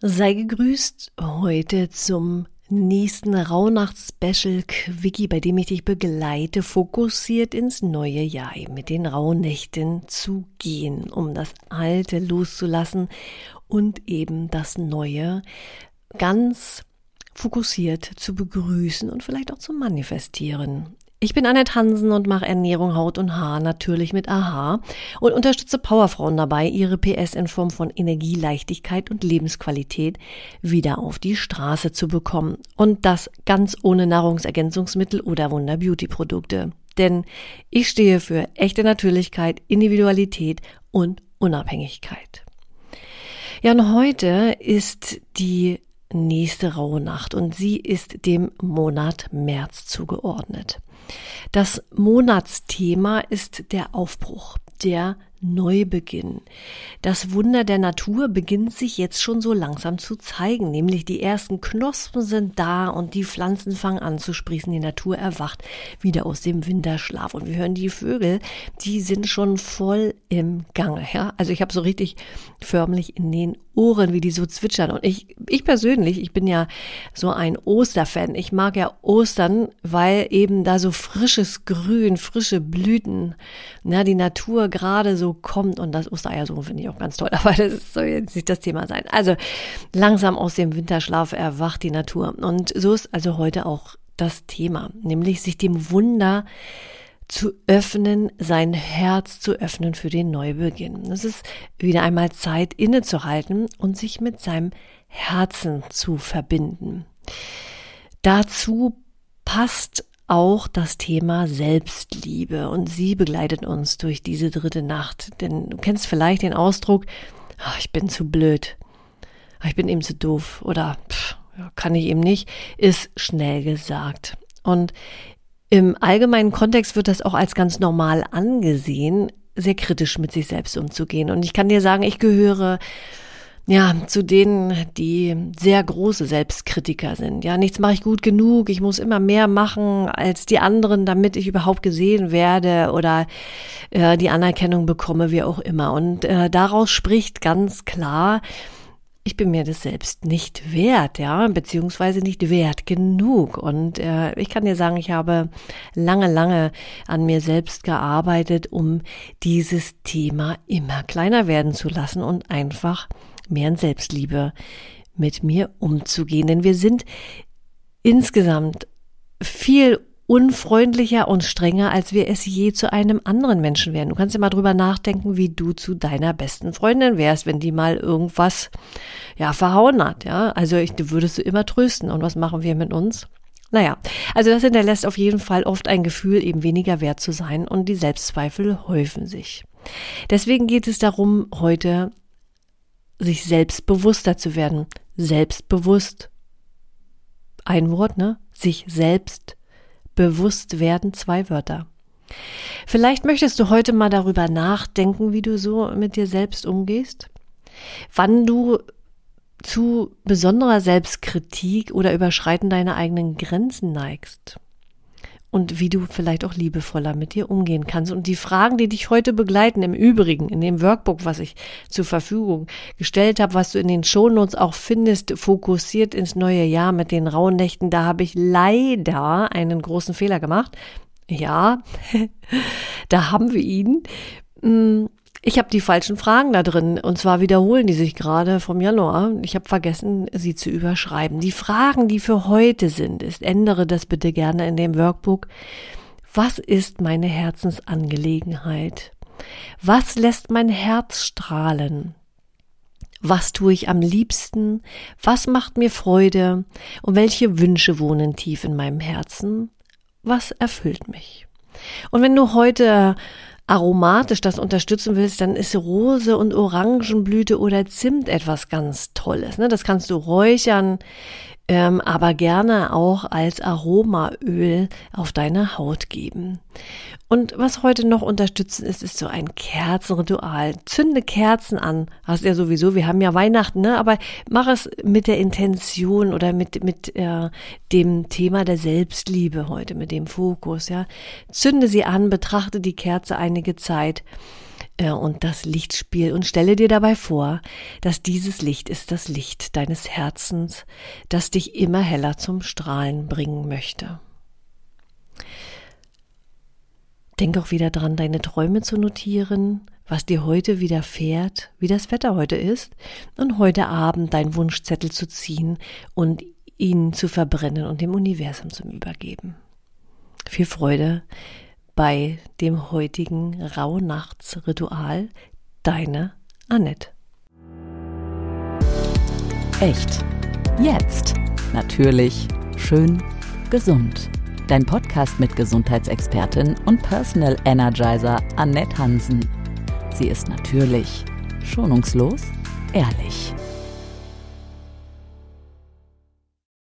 Sei gegrüßt heute zum nächsten Rauhnacht-Special Quickie, bei dem ich dich begleite, fokussiert ins neue Jahr mit den Rauhnächten zu gehen, um das Alte loszulassen und eben das Neue ganz fokussiert zu begrüßen und vielleicht auch zu manifestieren. Ich bin Annette Hansen und mache Ernährung, Haut und Haar natürlich mit AHA und unterstütze Powerfrauen dabei, ihre PS in Form von Energie, Leichtigkeit und Lebensqualität wieder auf die Straße zu bekommen. Und das ganz ohne Nahrungsergänzungsmittel oder Wunder-Beauty-Produkte. Denn ich stehe für echte Natürlichkeit, Individualität und Unabhängigkeit. Ja, und heute ist die nächste Rauhnacht und sie ist dem Monat März zugeordnet. Das Monatsthema ist der Aufbruch, der Neubeginn. Das Wunder der Natur beginnt sich jetzt schon so langsam zu zeigen, nämlich die ersten Knospen sind da und die Pflanzen fangen an zu sprießen, die Natur erwacht wieder aus dem Winterschlaf und wir hören die Vögel, die sind schon voll im Gange, ja? Also ich habe so richtig förmlich in den Ohren, wie die so zwitschern. Und ich ich persönlich, ich bin ja so ein Osterfan. Ich mag ja Ostern, weil eben da so frisches Grün, frische Blüten, na, die Natur gerade so kommt. Und das Ostereiersuchen finde ich auch ganz toll, aber das soll jetzt nicht das Thema sein. Also langsam aus dem Winterschlaf erwacht die Natur. Und so ist also heute auch das Thema, nämlich sich dem Wunder zu öffnen, sein Herz zu öffnen für den Neubeginn. Es ist wieder einmal Zeit innezuhalten und sich mit seinem Herzen zu verbinden. Dazu passt auch das Thema Selbstliebe und sie begleitet uns durch diese dritte Nacht. Denn du kennst vielleicht den Ausdruck, oh, ich bin zu blöd, oh, ich bin eben zu doof oder pff, kann ich eben nicht, ist schnell gesagt. Und im allgemeinen Kontext wird das auch als ganz normal angesehen, sehr kritisch mit sich selbst umzugehen. Und ich kann dir sagen, ich gehöre ja, zu denen, die sehr große Selbstkritiker sind. Ja, nichts mache ich gut genug, ich muss immer mehr machen als die anderen, damit ich überhaupt gesehen werde oder äh, die Anerkennung bekomme, wie auch immer. Und äh, daraus spricht ganz klar, ich bin mir das selbst nicht wert, ja, beziehungsweise nicht wert genug. Und äh, ich kann dir sagen, ich habe lange, lange an mir selbst gearbeitet, um dieses Thema immer kleiner werden zu lassen und einfach mehr in Selbstliebe mit mir umzugehen. Denn wir sind insgesamt viel unfreundlicher und strenger, als wir es je zu einem anderen Menschen wären. Du kannst ja mal drüber nachdenken, wie du zu deiner besten Freundin wärst, wenn die mal irgendwas, ja, verhauen hat, ja. Also ich, du würdest du immer trösten. Und was machen wir mit uns? Naja, also das hinterlässt auf jeden Fall oft ein Gefühl, eben weniger wert zu sein und die Selbstzweifel häufen sich. Deswegen geht es darum, heute sich selbstbewusster zu werden. Selbstbewusst. Ein Wort, ne? Sich selbst bewusst werden, zwei Wörter. Vielleicht möchtest du heute mal darüber nachdenken, wie du so mit dir selbst umgehst. Wann du zu besonderer Selbstkritik oder Überschreiten deiner eigenen Grenzen neigst und wie du vielleicht auch liebevoller mit dir umgehen kannst. Und die Fragen, die dich heute begleiten, im Übrigen, in dem Workbook, was ich zur Verfügung gestellt habe, was du in den Shownotes auch findest, fokussiert ins neue Jahr mit den rauen Nächten, da habe ich leider einen großen Fehler gemacht. Ja, da haben wir ihn. Ich habe die falschen Fragen da drin und zwar wiederholen die sich gerade vom Januar. Ich habe vergessen, sie zu überschreiben. Die Fragen, die für heute sind, ist, ändere das bitte gerne in dem Workbook. Was ist meine Herzensangelegenheit? Was lässt mein Herz strahlen? Was tue ich am liebsten? Was macht mir Freude? Und welche Wünsche wohnen tief in meinem Herzen? Was erfüllt mich? Und wenn du heute aromatisch das unterstützen willst, dann ist Rose und Orangenblüte oder Zimt etwas ganz Tolles. Ne? Das kannst du räuchern ähm, aber gerne auch als Aromaöl auf deine Haut geben. Und was heute noch unterstützen ist, ist so ein Kerzenritual. Zünde Kerzen an. Hast ja sowieso, wir haben ja Weihnachten, ne? Aber mach es mit der Intention oder mit, mit äh, dem Thema der Selbstliebe heute, mit dem Fokus, ja. Zünde sie an, betrachte die Kerze einige Zeit und das Lichtspiel und stelle dir dabei vor, dass dieses Licht ist das Licht deines Herzens, das dich immer heller zum Strahlen bringen möchte. Denk auch wieder dran, deine Träume zu notieren, was dir heute widerfährt, wie das Wetter heute ist und heute Abend deinen Wunschzettel zu ziehen und ihn zu verbrennen und dem Universum zum Übergeben. Viel Freude bei dem heutigen Rauhnachtsritual. Deine Annette. Echt. Jetzt. Natürlich. Schön. Gesund. Dein Podcast mit Gesundheitsexpertin und Personal Energizer Annette Hansen. Sie ist natürlich, schonungslos, ehrlich.